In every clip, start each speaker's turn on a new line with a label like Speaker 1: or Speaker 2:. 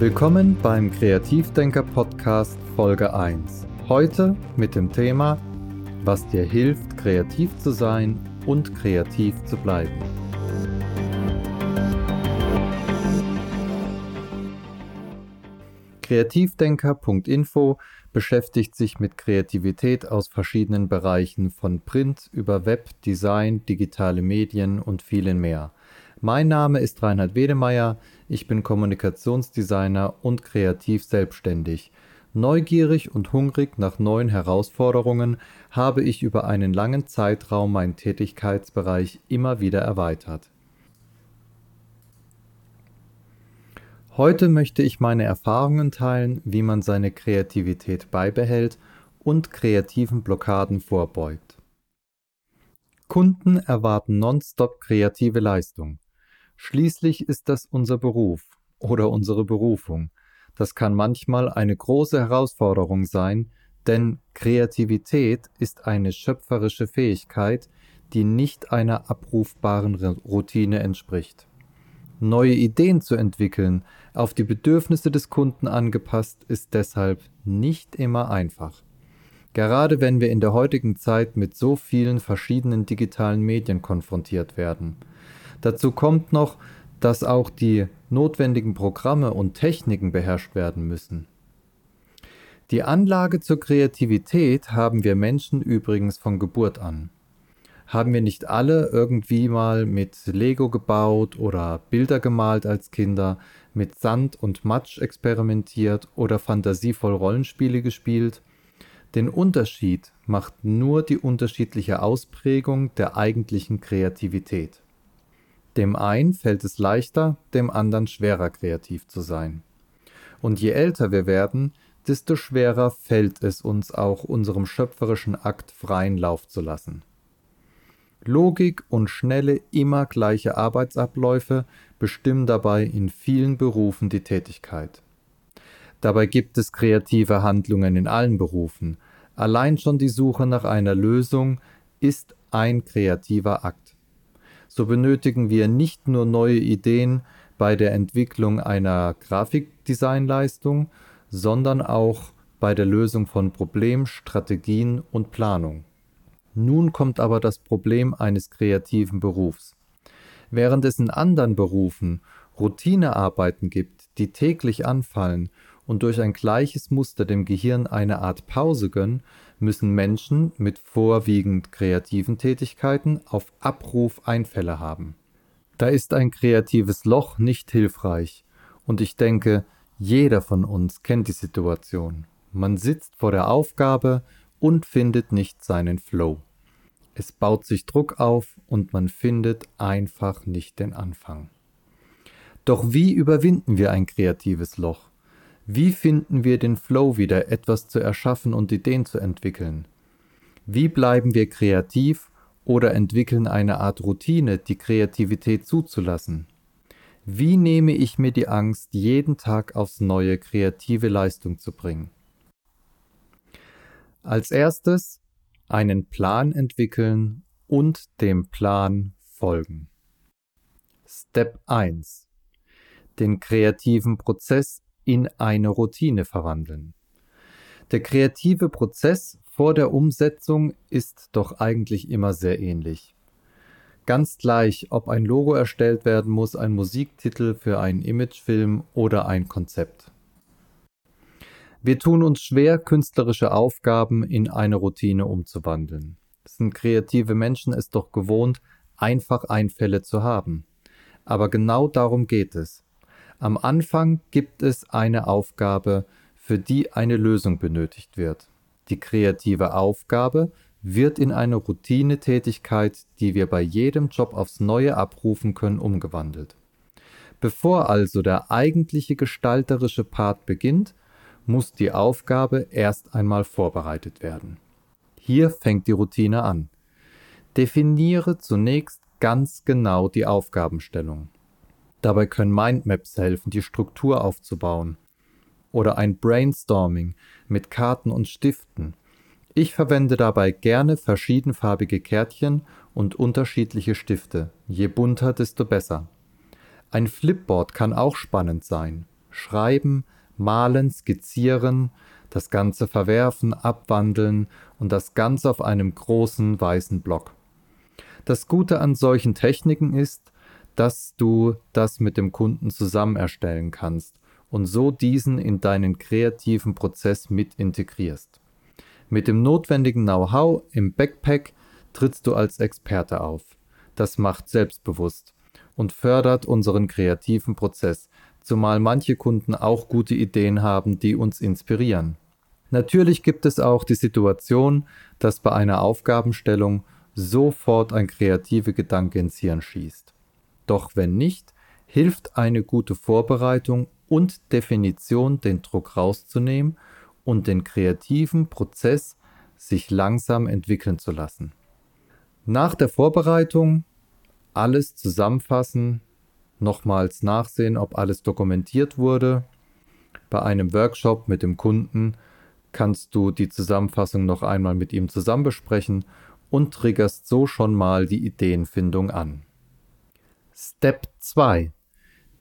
Speaker 1: Willkommen beim Kreativdenker Podcast Folge 1. Heute mit dem Thema, was dir hilft, kreativ zu sein und kreativ zu bleiben. Kreativdenker.info beschäftigt sich mit Kreativität aus verschiedenen Bereichen von Print über Web, Design, digitale Medien und vielen mehr. Mein Name ist Reinhard Wedemeyer, ich bin Kommunikationsdesigner und kreativ selbstständig. Neugierig und hungrig nach neuen Herausforderungen habe ich über einen langen Zeitraum meinen Tätigkeitsbereich immer wieder erweitert. Heute möchte ich meine Erfahrungen teilen, wie man seine Kreativität beibehält und kreativen Blockaden vorbeugt. Kunden erwarten nonstop kreative Leistung. Schließlich ist das unser Beruf oder unsere Berufung. Das kann manchmal eine große Herausforderung sein, denn Kreativität ist eine schöpferische Fähigkeit, die nicht einer abrufbaren Routine entspricht. Neue Ideen zu entwickeln, auf die Bedürfnisse des Kunden angepasst, ist deshalb nicht immer einfach. Gerade wenn wir in der heutigen Zeit mit so vielen verschiedenen digitalen Medien konfrontiert werden. Dazu kommt noch, dass auch die notwendigen Programme und Techniken beherrscht werden müssen. Die Anlage zur Kreativität haben wir Menschen übrigens von Geburt an. Haben wir nicht alle irgendwie mal mit Lego gebaut oder Bilder gemalt als Kinder, mit Sand und Matsch experimentiert oder fantasievoll Rollenspiele gespielt? Den Unterschied macht nur die unterschiedliche Ausprägung der eigentlichen Kreativität. Dem einen fällt es leichter, dem anderen schwerer kreativ zu sein. Und je älter wir werden, desto schwerer fällt es uns auch, unserem schöpferischen Akt freien Lauf zu lassen. Logik und schnelle, immer gleiche Arbeitsabläufe bestimmen dabei in vielen Berufen die Tätigkeit. Dabei gibt es kreative Handlungen in allen Berufen. Allein schon die Suche nach einer Lösung ist ein kreativer Akt so benötigen wir nicht nur neue Ideen bei der Entwicklung einer Grafikdesignleistung, sondern auch bei der Lösung von Problemen, Strategien und Planung. Nun kommt aber das Problem eines kreativen Berufs. Während es in anderen Berufen Routinearbeiten gibt, die täglich anfallen und durch ein gleiches Muster dem Gehirn eine Art Pause gönnen, müssen Menschen mit vorwiegend kreativen Tätigkeiten auf Abruf Einfälle haben. Da ist ein kreatives Loch nicht hilfreich, und ich denke, jeder von uns kennt die Situation. Man sitzt vor der Aufgabe und findet nicht seinen Flow. Es baut sich Druck auf und man findet einfach nicht den Anfang. Doch wie überwinden wir ein kreatives Loch? Wie finden wir den Flow wieder, etwas zu erschaffen und Ideen zu entwickeln? Wie bleiben wir kreativ oder entwickeln eine Art Routine, die Kreativität zuzulassen? Wie nehme ich mir die Angst, jeden Tag aufs neue kreative Leistung zu bringen? Als erstes einen Plan entwickeln und dem Plan folgen. Step 1. Den kreativen Prozess in eine Routine verwandeln. Der kreative Prozess vor der Umsetzung ist doch eigentlich immer sehr ähnlich. Ganz gleich, ob ein Logo erstellt werden muss, ein Musiktitel für einen Imagefilm oder ein Konzept. Wir tun uns schwer, künstlerische Aufgaben in eine Routine umzuwandeln. Sind kreative Menschen es doch gewohnt, einfach Einfälle zu haben. Aber genau darum geht es. Am Anfang gibt es eine Aufgabe, für die eine Lösung benötigt wird. Die kreative Aufgabe wird in eine Routinetätigkeit, die wir bei jedem Job aufs Neue abrufen können, umgewandelt. Bevor also der eigentliche gestalterische Part beginnt, muss die Aufgabe erst einmal vorbereitet werden. Hier fängt die Routine an. Definiere zunächst ganz genau die Aufgabenstellung. Dabei können Mindmaps helfen, die Struktur aufzubauen. Oder ein Brainstorming mit Karten und Stiften. Ich verwende dabei gerne verschiedenfarbige Kärtchen und unterschiedliche Stifte. Je bunter, desto besser. Ein Flipboard kann auch spannend sein. Schreiben, Malen, Skizzieren, das Ganze verwerfen, abwandeln und das Ganze auf einem großen weißen Block. Das Gute an solchen Techniken ist, dass du das mit dem Kunden zusammen erstellen kannst und so diesen in deinen kreativen Prozess mit integrierst. Mit dem notwendigen Know-how im Backpack trittst du als Experte auf. Das macht selbstbewusst und fördert unseren kreativen Prozess, zumal manche Kunden auch gute Ideen haben, die uns inspirieren. Natürlich gibt es auch die Situation, dass bei einer Aufgabenstellung sofort ein kreativer Gedanke ins Hirn schießt. Doch wenn nicht, hilft eine gute Vorbereitung und Definition, den Druck rauszunehmen und den kreativen Prozess sich langsam entwickeln zu lassen. Nach der Vorbereitung alles zusammenfassen, nochmals nachsehen, ob alles dokumentiert wurde. Bei einem Workshop mit dem Kunden kannst du die Zusammenfassung noch einmal mit ihm zusammen besprechen und triggerst so schon mal die Ideenfindung an. Step 2.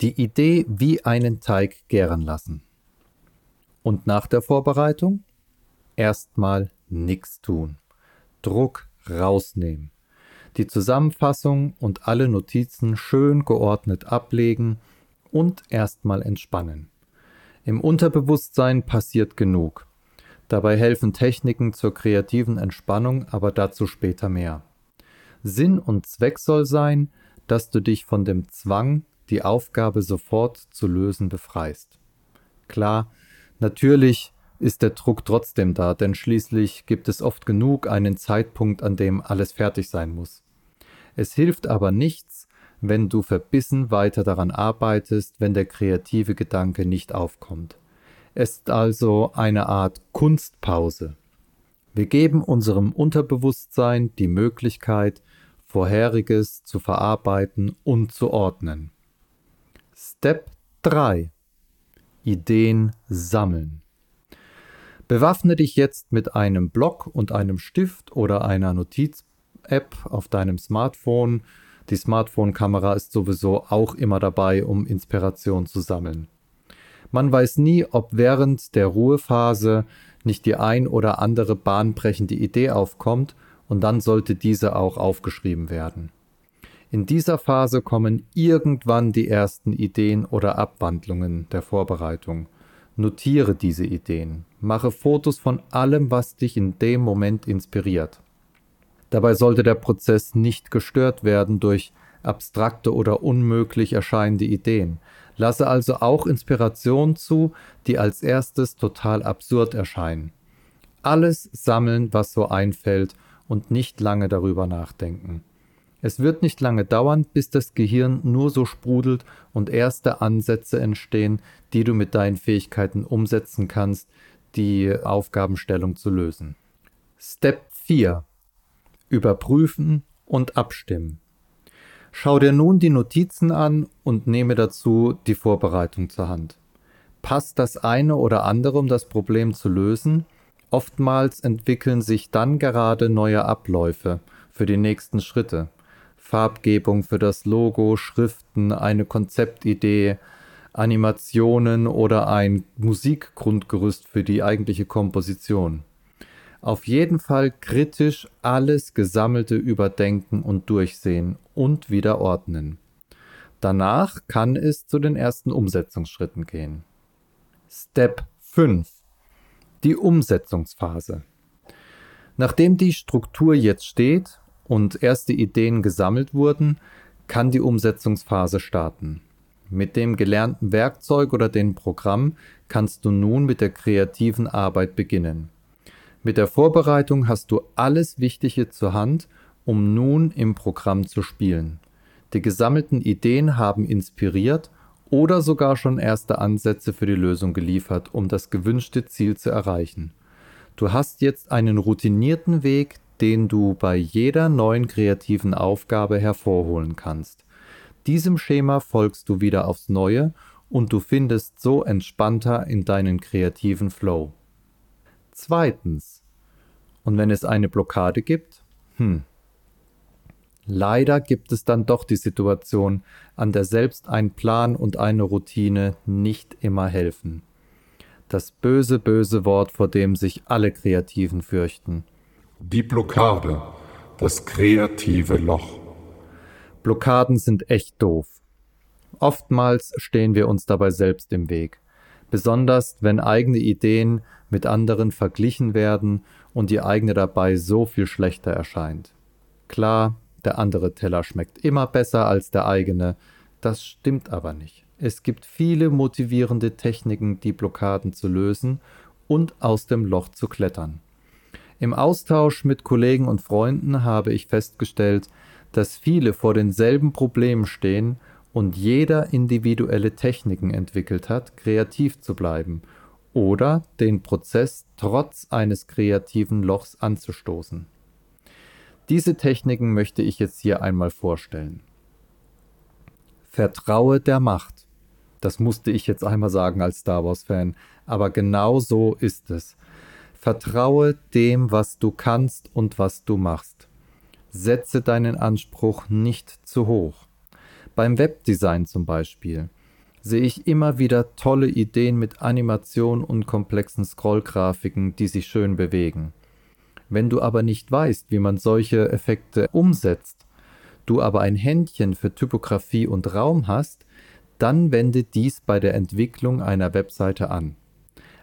Speaker 1: Die Idee wie einen Teig gären lassen. Und nach der Vorbereitung? Erstmal nichts tun. Druck rausnehmen die Zusammenfassung und alle Notizen schön geordnet ablegen und erstmal entspannen. Im Unterbewusstsein passiert genug. Dabei helfen Techniken zur kreativen Entspannung, aber dazu später mehr. Sinn und Zweck soll sein, dass du dich von dem Zwang, die Aufgabe sofort zu lösen, befreist. Klar, natürlich ist der Druck trotzdem da, denn schließlich gibt es oft genug einen Zeitpunkt, an dem alles fertig sein muss. Es hilft aber nichts, wenn du verbissen weiter daran arbeitest, wenn der kreative Gedanke nicht aufkommt. Es ist also eine Art Kunstpause. Wir geben unserem Unterbewusstsein die Möglichkeit, Vorheriges zu verarbeiten und zu ordnen. Step 3 Ideen sammeln. Bewaffne dich jetzt mit einem Block und einem Stift oder einer Notiz-App auf deinem Smartphone. Die Smartphone-Kamera ist sowieso auch immer dabei, um Inspiration zu sammeln. Man weiß nie, ob während der Ruhephase nicht die ein oder andere bahnbrechende Idee aufkommt und dann sollte diese auch aufgeschrieben werden. In dieser Phase kommen irgendwann die ersten Ideen oder Abwandlungen der Vorbereitung. Notiere diese Ideen. Mache Fotos von allem, was dich in dem Moment inspiriert. Dabei sollte der Prozess nicht gestört werden durch abstrakte oder unmöglich erscheinende Ideen. Lasse also auch Inspiration zu, die als erstes total absurd erscheinen. Alles sammeln, was so einfällt und nicht lange darüber nachdenken. Es wird nicht lange dauern, bis das Gehirn nur so sprudelt und erste Ansätze entstehen, die du mit deinen Fähigkeiten umsetzen kannst, die Aufgabenstellung zu lösen. Step 4. Überprüfen und abstimmen. Schau dir nun die Notizen an und nehme dazu die Vorbereitung zur Hand. Passt das eine oder andere, um das Problem zu lösen? Oftmals entwickeln sich dann gerade neue Abläufe für die nächsten Schritte. Farbgebung für das Logo, Schriften, eine Konzeptidee, Animationen oder ein Musikgrundgerüst für die eigentliche Komposition. Auf jeden Fall kritisch alles Gesammelte überdenken und durchsehen und wieder ordnen. Danach kann es zu den ersten Umsetzungsschritten gehen. Step 5. Die Umsetzungsphase. Nachdem die Struktur jetzt steht und erste Ideen gesammelt wurden, kann die Umsetzungsphase starten. Mit dem gelernten Werkzeug oder dem Programm kannst du nun mit der kreativen Arbeit beginnen. Mit der Vorbereitung hast du alles Wichtige zur Hand, um nun im Programm zu spielen. Die gesammelten Ideen haben inspiriert oder sogar schon erste Ansätze für die Lösung geliefert, um das gewünschte Ziel zu erreichen. Du hast jetzt einen routinierten Weg, den du bei jeder neuen kreativen Aufgabe hervorholen kannst. Diesem Schema folgst du wieder aufs Neue und du findest so entspannter in deinen kreativen Flow. Zweitens. Und wenn es eine Blockade gibt? Hm. Leider gibt es dann doch die Situation, an der selbst ein Plan und eine Routine nicht immer helfen. Das böse, böse Wort, vor dem sich alle Kreativen fürchten.
Speaker 2: Die Blockade, das kreative Loch.
Speaker 1: Blockaden sind echt doof. Oftmals stehen wir uns dabei selbst im Weg, besonders wenn eigene Ideen mit anderen verglichen werden und die eigene dabei so viel schlechter erscheint. Klar, der andere Teller schmeckt immer besser als der eigene, das stimmt aber nicht. Es gibt viele motivierende Techniken, die Blockaden zu lösen und aus dem Loch zu klettern. Im Austausch mit Kollegen und Freunden habe ich festgestellt, dass viele vor denselben Problemen stehen und jeder individuelle Techniken entwickelt hat, kreativ zu bleiben oder den Prozess trotz eines kreativen Lochs anzustoßen. Diese Techniken möchte ich jetzt hier einmal vorstellen. Vertraue der Macht. Das musste ich jetzt einmal sagen als Star Wars-Fan, aber genau so ist es. Vertraue dem, was du kannst und was du machst. Setze deinen Anspruch nicht zu hoch. Beim Webdesign zum Beispiel sehe ich immer wieder tolle Ideen mit Animation und komplexen Scrollgrafiken, die sich schön bewegen. Wenn du aber nicht weißt, wie man solche Effekte umsetzt, du aber ein Händchen für Typografie und Raum hast, dann wende dies bei der Entwicklung einer Webseite an.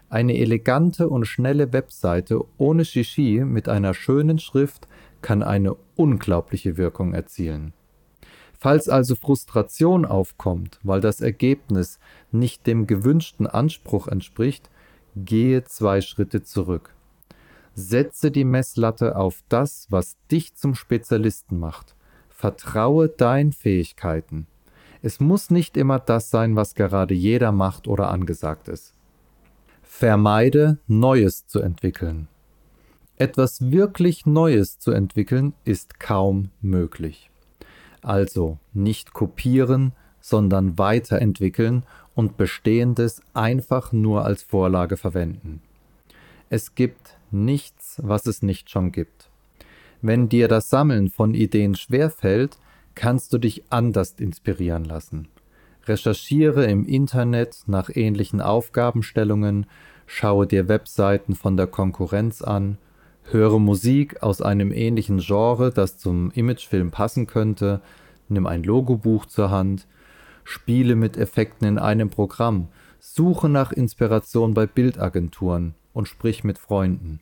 Speaker 1: Eine elegante und schnelle Webseite ohne Shishi mit einer schönen Schrift kann eine unglaubliche Wirkung erzielen. Falls also Frustration aufkommt, weil das Ergebnis nicht dem gewünschten Anspruch entspricht, gehe zwei Schritte zurück. Setze die Messlatte auf das, was dich zum Spezialisten macht. Vertraue deinen Fähigkeiten. Es muss nicht immer das sein, was gerade jeder macht oder angesagt ist. Vermeide, Neues zu entwickeln. Etwas wirklich Neues zu entwickeln ist kaum möglich. Also nicht kopieren, sondern weiterentwickeln und Bestehendes einfach nur als Vorlage verwenden. Es gibt nichts, was es nicht schon gibt. Wenn dir das Sammeln von Ideen schwerfällt, kannst du dich anders inspirieren lassen. Recherchiere im Internet nach ähnlichen Aufgabenstellungen, schaue dir Webseiten von der Konkurrenz an, höre Musik aus einem ähnlichen Genre, das zum Imagefilm passen könnte, nimm ein Logobuch zur Hand, spiele mit Effekten in einem Programm, suche nach Inspiration bei Bildagenturen und sprich mit Freunden.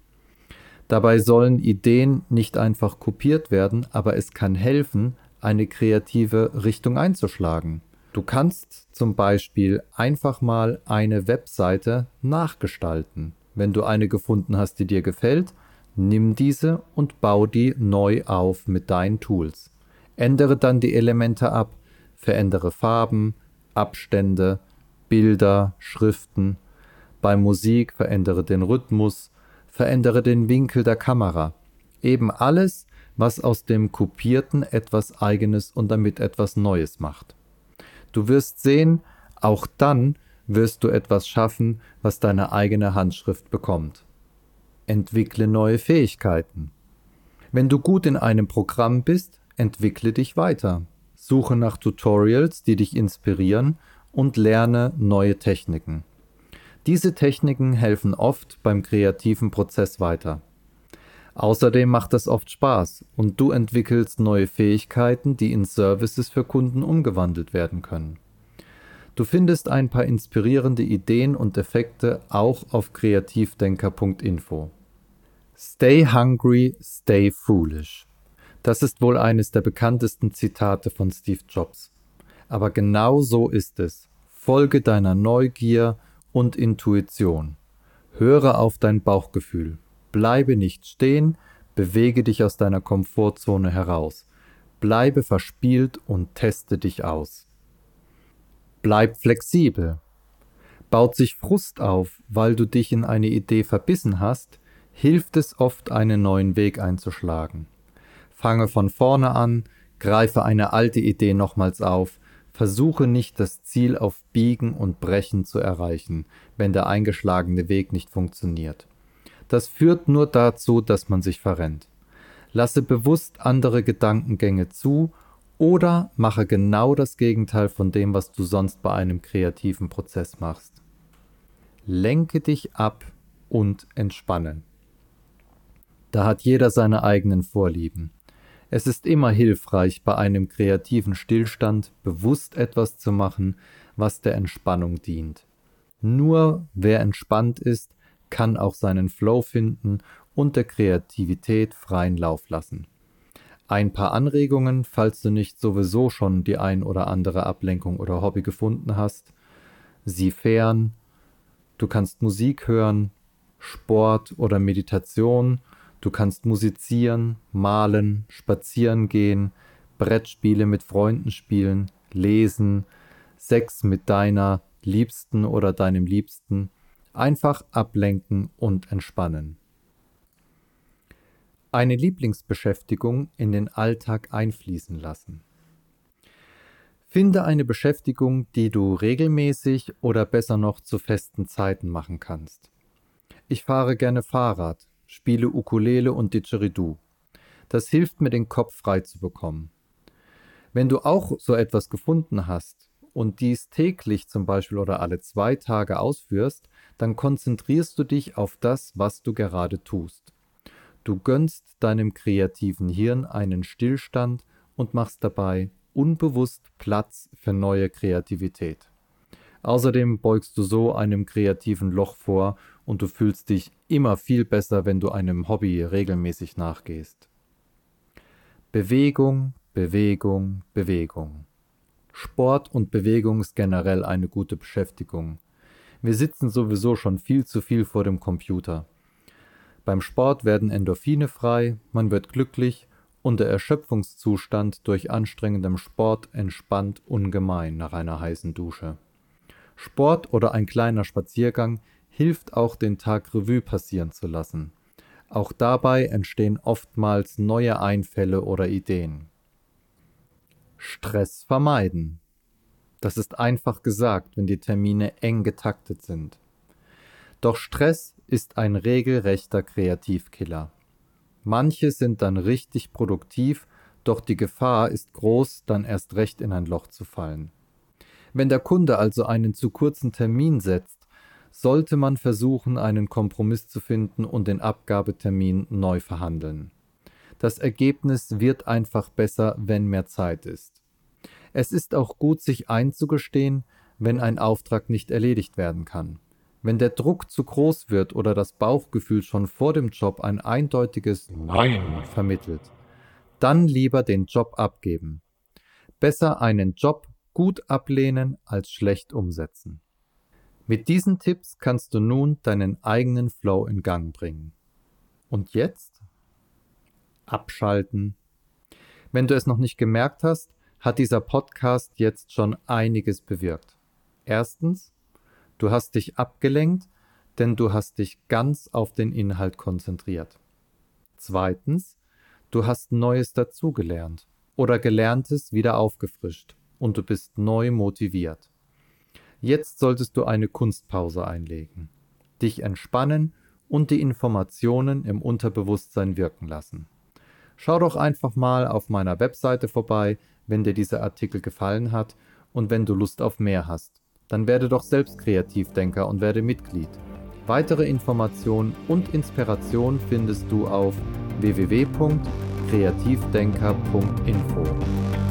Speaker 1: Dabei sollen Ideen nicht einfach kopiert werden, aber es kann helfen, eine kreative Richtung einzuschlagen. Du kannst zum Beispiel einfach mal eine Webseite nachgestalten. Wenn du eine gefunden hast, die dir gefällt, nimm diese und bau die neu auf mit deinen Tools. Ändere dann die Elemente ab, verändere Farben, Abstände, Bilder, Schriften. Bei Musik verändere den Rhythmus, verändere den Winkel der Kamera. Eben alles, was aus dem Kopierten etwas Eigenes und damit etwas Neues macht. Du wirst sehen, auch dann wirst du etwas schaffen, was deine eigene Handschrift bekommt. Entwickle neue Fähigkeiten. Wenn du gut in einem Programm bist, entwickle dich weiter. Suche nach Tutorials, die dich inspirieren und lerne neue Techniken. Diese Techniken helfen oft beim kreativen Prozess weiter. Außerdem macht es oft Spaß und du entwickelst neue Fähigkeiten, die in Services für Kunden umgewandelt werden können. Du findest ein paar inspirierende Ideen und Effekte auch auf kreativdenker.info. Stay hungry, stay foolish. Das ist wohl eines der bekanntesten Zitate von Steve Jobs. Aber genau so ist es. Folge deiner Neugier und Intuition. Höre auf dein Bauchgefühl. Bleibe nicht stehen, bewege dich aus deiner Komfortzone heraus. Bleibe verspielt und teste dich aus. Bleib flexibel. Baut sich Frust auf, weil du dich in eine Idee verbissen hast, hilft es oft, einen neuen Weg einzuschlagen. Fange von vorne an, greife eine alte Idee nochmals auf, versuche nicht das Ziel auf Biegen und Brechen zu erreichen, wenn der eingeschlagene Weg nicht funktioniert. Das führt nur dazu, dass man sich verrennt. Lasse bewusst andere Gedankengänge zu oder mache genau das Gegenteil von dem, was du sonst bei einem kreativen Prozess machst. Lenke dich ab und entspanne. Da hat jeder seine eigenen Vorlieben. Es ist immer hilfreich, bei einem kreativen Stillstand bewusst etwas zu machen, was der Entspannung dient. Nur wer entspannt ist, kann auch seinen Flow finden und der Kreativität freien Lauf lassen. Ein paar Anregungen, falls du nicht sowieso schon die ein oder andere Ablenkung oder Hobby gefunden hast. Sieh fern, du kannst Musik hören, Sport oder Meditation, du kannst musizieren, malen, spazieren gehen, Brettspiele mit Freunden spielen, lesen, Sex mit deiner Liebsten oder deinem Liebsten, einfach ablenken und entspannen. Eine Lieblingsbeschäftigung in den Alltag einfließen lassen. Finde eine Beschäftigung, die du regelmäßig oder besser noch zu festen Zeiten machen kannst. Ich fahre gerne Fahrrad, spiele Ukulele und Didgeridoo. Das hilft mir, den Kopf frei zu bekommen. Wenn du auch so etwas gefunden hast und dies täglich zum Beispiel oder alle zwei Tage ausführst, dann konzentrierst du dich auf das, was du gerade tust. Du gönnst deinem kreativen Hirn einen Stillstand und machst dabei unbewusst Platz für neue Kreativität. Außerdem beugst du so einem kreativen Loch vor und du fühlst dich immer viel besser, wenn du einem Hobby regelmäßig nachgehst. Bewegung, Bewegung, Bewegung. Sport und Bewegung ist generell eine gute Beschäftigung. Wir sitzen sowieso schon viel zu viel vor dem Computer. Beim Sport werden Endorphine frei, man wird glücklich und der Erschöpfungszustand durch anstrengendem Sport entspannt ungemein nach einer heißen Dusche. Sport oder ein kleiner Spaziergang hilft auch den Tag Revue passieren zu lassen. Auch dabei entstehen oftmals neue Einfälle oder Ideen. Stress vermeiden. Das ist einfach gesagt, wenn die Termine eng getaktet sind. Doch Stress ist ein regelrechter Kreativkiller. Manche sind dann richtig produktiv, doch die Gefahr ist groß, dann erst recht in ein Loch zu fallen. Wenn der Kunde also einen zu kurzen Termin setzt, sollte man versuchen, einen Kompromiss zu finden und den Abgabetermin neu verhandeln. Das Ergebnis wird einfach besser, wenn mehr Zeit ist. Es ist auch gut, sich einzugestehen, wenn ein Auftrag nicht erledigt werden kann. Wenn der Druck zu groß wird oder das Bauchgefühl schon vor dem Job ein eindeutiges Nein vermittelt, dann lieber den Job abgeben. Besser einen Job gut ablehnen als schlecht umsetzen. Mit diesen Tipps kannst du nun deinen eigenen Flow in Gang bringen. Und jetzt? Abschalten. Wenn du es noch nicht gemerkt hast, hat dieser Podcast jetzt schon einiges bewirkt. Erstens, du hast dich abgelenkt, denn du hast dich ganz auf den Inhalt konzentriert. Zweitens, du hast Neues dazugelernt oder Gelerntes wieder aufgefrischt und du bist neu motiviert. Jetzt solltest du eine Kunstpause einlegen, dich entspannen und die Informationen im Unterbewusstsein wirken lassen. Schau doch einfach mal auf meiner Webseite vorbei, wenn dir dieser Artikel gefallen hat und wenn du Lust auf mehr hast. Dann werde doch selbst Kreativdenker und werde Mitglied. Weitere Informationen und Inspiration findest du auf www.kreativdenker.info.